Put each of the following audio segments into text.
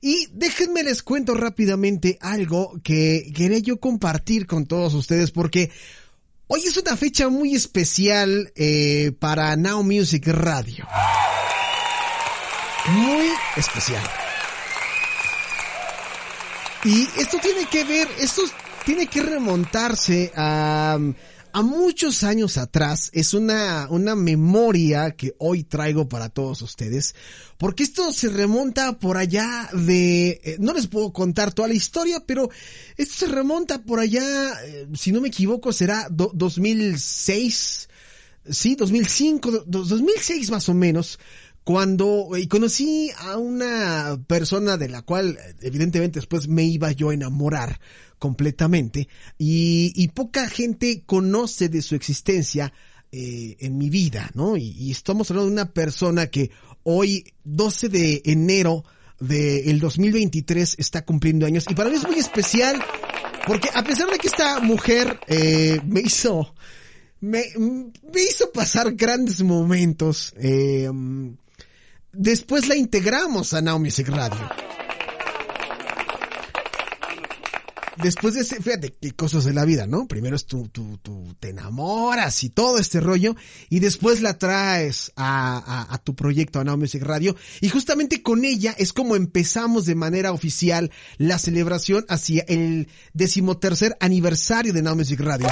Y déjenme les cuento rápidamente algo que quería yo compartir con todos ustedes porque hoy es una fecha muy especial eh, para Now Music Radio. Muy especial. Y esto tiene que ver, esto tiene que remontarse a a muchos años atrás. Es una, una memoria que hoy traigo para todos ustedes. Porque esto se remonta por allá de... Eh, no les puedo contar toda la historia, pero esto se remonta por allá, eh, si no me equivoco, será 2006. Sí, 2005, 2006 más o menos cuando y conocí a una persona de la cual evidentemente después me iba yo a enamorar completamente y, poca gente conoce de su existencia eh, en mi vida, ¿no? Y, estamos hablando de una persona que hoy, 12 de enero del 2023, está cumpliendo años y para mí es muy especial porque a pesar de que esta mujer eh, me hizo me, me, hizo pasar grandes momentos. Eh, después la integramos a Now Music Radio. después de ese, fíjate qué cosas de la vida, ¿no? Primero es tu, tu, tu, te enamoras y todo este rollo, y después la traes a, a, tu proyecto, a Now Music Radio, y justamente con ella es como empezamos de manera oficial la celebración hacia el decimotercer aniversario de Now Music Radio.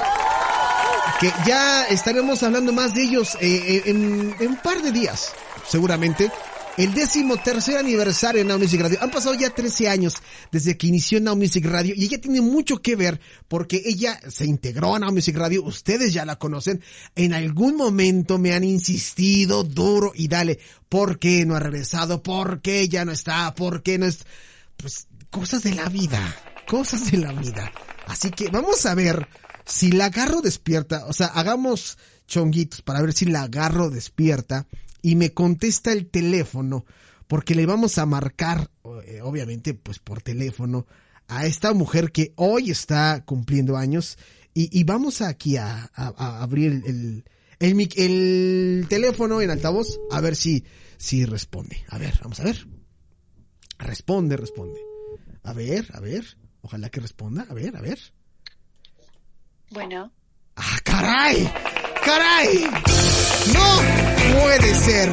Que ya estaremos hablando más de ellos eh, eh, en, en un par de días, seguramente el décimo tercer aniversario de Now Music Radio. Han pasado ya 13 años desde que inició Now Music Radio y ella tiene mucho que ver porque ella se integró a Now Music Radio. Ustedes ya la conocen. En algún momento me han insistido duro y dale. ¿Por qué no ha regresado? ¿Por qué ya no está? ¿Por qué no es? Pues cosas de la vida. Cosas de la vida. Así que vamos a ver si la agarro despierta. O sea, hagamos chonguitos para ver si la agarro despierta y me contesta el teléfono porque le vamos a marcar, eh, obviamente, pues por teléfono a esta mujer que hoy está cumpliendo años y, vamos aquí a, abrir el, el, el, teléfono en altavoz a ver si, si responde. A ver, vamos a ver. Responde, responde. A ver, a ver. Ojalá que responda. A ver, a ver. Bueno. ¡Ah, caray! caray! No puede ser.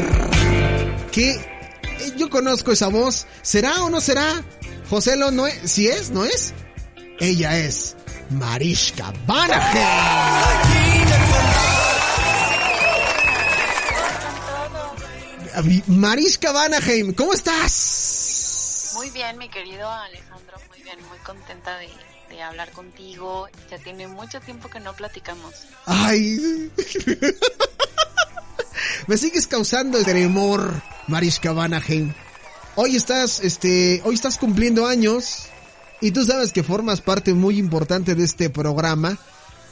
Que eh, yo conozco esa voz. ¿Será o no será? José Lo no es. Si es, ¿no es? Ella es Mariska Vanaheim. Mariska Vanaheim, ¿cómo estás? Muy bien, mi querido Alejandro, muy bien, muy contenta de hablar contigo. Ya tiene mucho tiempo que no platicamos. Ay. Me sigues causando el tremor, Mariska Vanaheim. Hoy estás, este, hoy estás cumpliendo años y tú sabes que formas parte muy importante de este programa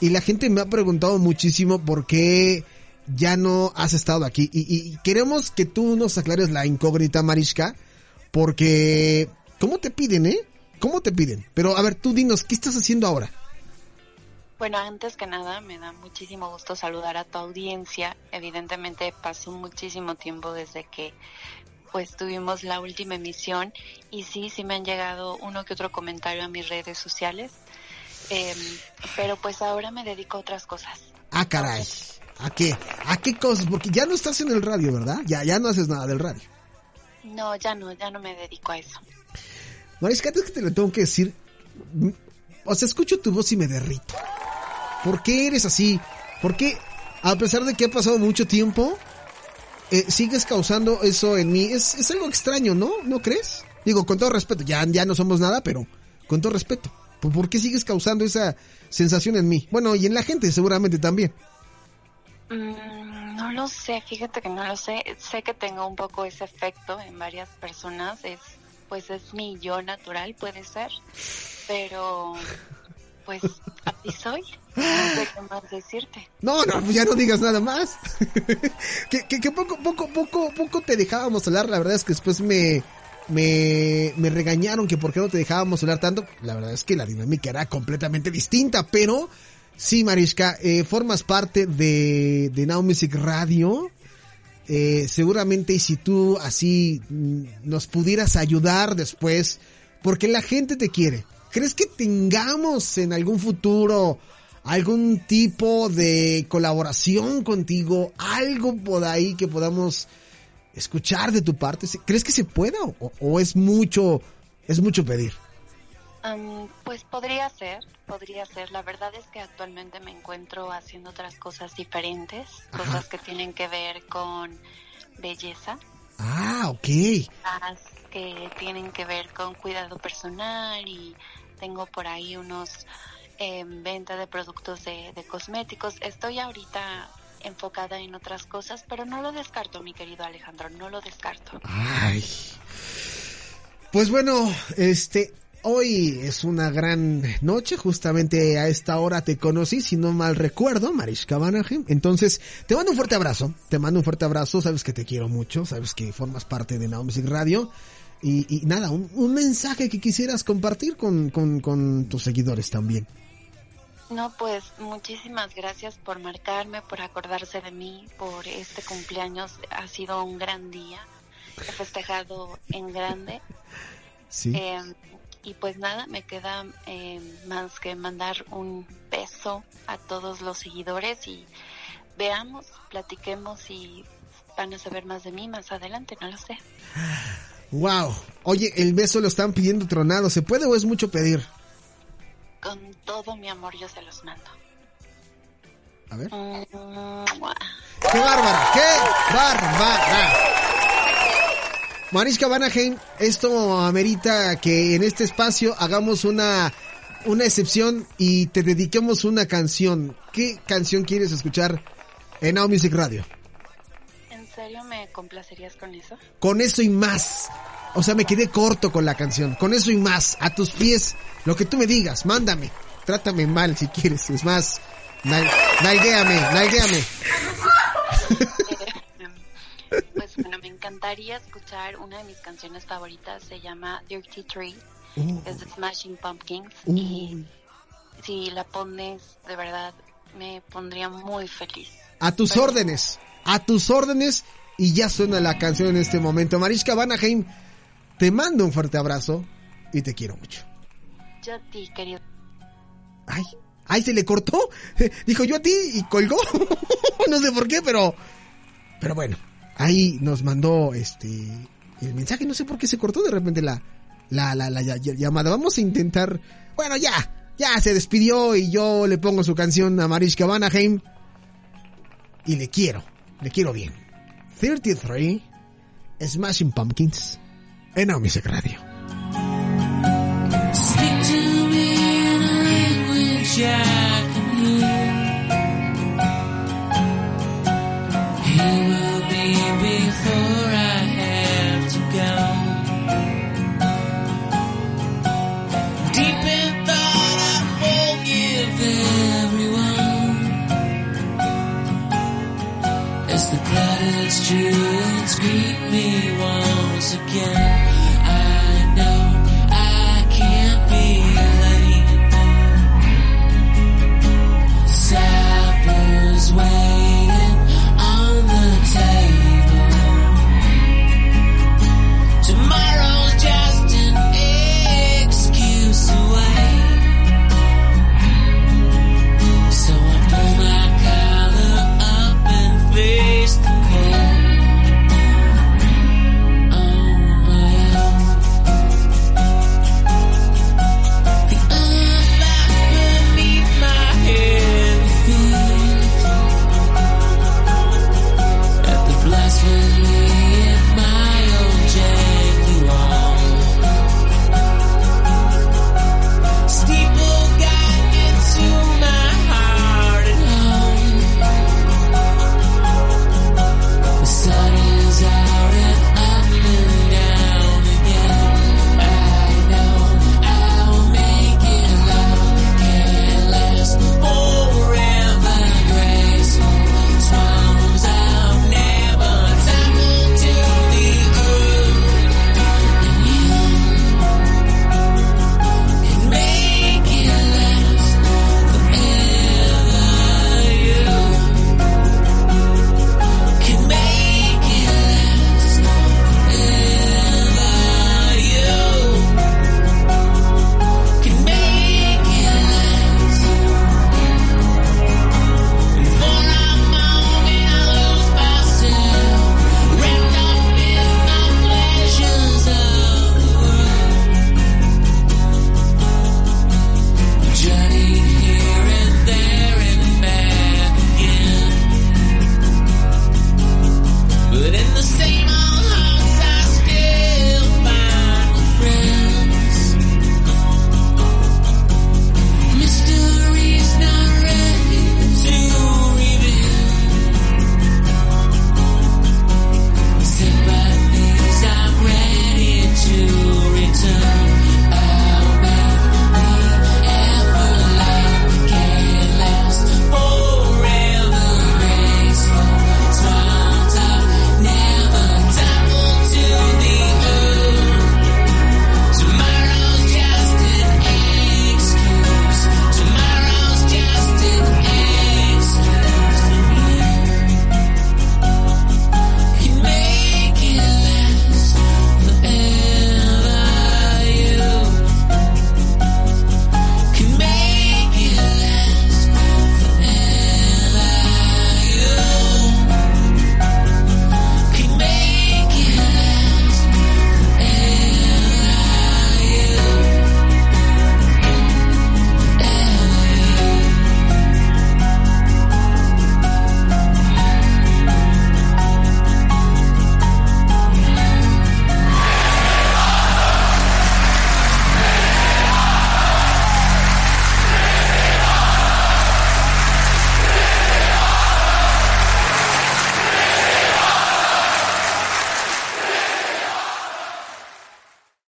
y la gente me ha preguntado muchísimo por qué ya no has estado aquí y, y queremos que tú nos aclares la incógnita, Mariska, porque ¿cómo te piden, eh? ¿Cómo te piden? Pero a ver, tú dinos, ¿qué estás haciendo ahora? Bueno, antes que nada, me da muchísimo gusto saludar a tu audiencia. Evidentemente pasó muchísimo tiempo desde que pues tuvimos la última emisión y sí, sí me han llegado uno que otro comentario a mis redes sociales. Em, pero pues ahora me dedico a otras cosas. Ah, caray. ¿A qué? ¿A qué cosas? Porque ya no estás en el radio, ¿verdad? Ya, ya no haces nada del radio. No, ya no, ya no me dedico a eso. Marisca, es que te lo tengo que decir. O sea, escucho tu voz y me derrito. ¿Por qué eres así? ¿Por qué, a pesar de que ha pasado mucho tiempo, eh, sigues causando eso en mí? Es, es algo extraño, ¿no? ¿No crees? Digo, con todo respeto, ya, ya no somos nada, pero con todo respeto. ¿Por qué sigues causando esa sensación en mí? Bueno, y en la gente seguramente también. Mm, no lo sé, fíjate que no lo sé. Sé que tengo un poco ese efecto en varias personas. Es pues es mi yo natural, puede ser, pero pues así soy. No sé qué más decirte. No, no, pues ya no digas nada más. que, que, que, poco, poco, poco, poco te dejábamos hablar. La verdad es que después me, me, me regañaron que por qué no te dejábamos hablar tanto. La verdad es que la dinámica era completamente distinta, pero sí, Mariska, eh, formas parte de, de Now Music Radio. Eh, seguramente si tú así mm, nos pudieras ayudar después, porque la gente te quiere. ¿Crees que tengamos en algún futuro algún tipo de colaboración contigo? Algo por ahí que podamos escuchar de tu parte. ¿Crees que se pueda o, o es mucho, es mucho pedir? Um, pues podría ser, podría ser. La verdad es que actualmente me encuentro haciendo otras cosas diferentes, Ajá. cosas que tienen que ver con belleza. Ah, ok. que tienen que ver con cuidado personal y tengo por ahí unos eh, venta de productos de, de cosméticos. Estoy ahorita enfocada en otras cosas, pero no lo descarto, mi querido Alejandro, no lo descarto. Ay. Pues bueno, este, hoy es una gran noche, justamente a esta hora te conocí, si no mal recuerdo, Marishka Banahem. Entonces, te mando un fuerte abrazo, te mando un fuerte abrazo, sabes que te quiero mucho, sabes que formas parte de Music Radio. Y, y nada, un, un, mensaje que quisieras compartir con, con, con tus seguidores también. No, pues muchísimas gracias por marcarme, por acordarse de mí, por este cumpleaños. Ha sido un gran día. He festejado en grande. Sí. Eh, y pues nada, me queda eh, más que mandar un beso a todos los seguidores y veamos, platiquemos y van a saber más de mí más adelante, no lo sé. Wow. Oye, el beso lo están pidiendo tronado. ¿Se puede o es mucho pedir? Con todo mi amor yo se los mando. A ver. Mm, ¡Qué bárbara! ¡Qué bárbara! Mariska Vanaheim, esto amerita que en este espacio hagamos una, una excepción y te dediquemos una canción. ¿Qué canción quieres escuchar en Now Music Radio? ¿En serio me complacerías con eso? Con eso y más. O sea, me quedé corto con la canción. Con eso y más. A tus pies. Lo que tú me digas. Mándame. Trátame mal si quieres. Es más. Nal nalguéame. Nalguéame. pues bueno, me encantaría escuchar una de mis canciones favoritas. Se llama Dirty Tree. Uh, Es de Smashing Pumpkins. uh. Y si la pones, de verdad, me pondría muy feliz. A tus Pero- órdenes. A tus órdenes. Y ya suena la canción en este momento. Mariska Vanaheim, te mando un fuerte abrazo. Y te quiero mucho. Yo a ti, querido. Ay, ay, se le cortó. Dijo yo a ti y colgó. no sé por qué, pero. Pero bueno, ahí nos mandó este. El mensaje, no sé por qué se cortó de repente la, la, la, la ll- ll- llamada. Vamos a intentar. Bueno, ya, ya se despidió y yo le pongo su canción a Mariska Vanaheim. Y le quiero, le quiero bien. 33, Smashing Pumpkins, en Now Radio. Speak to me language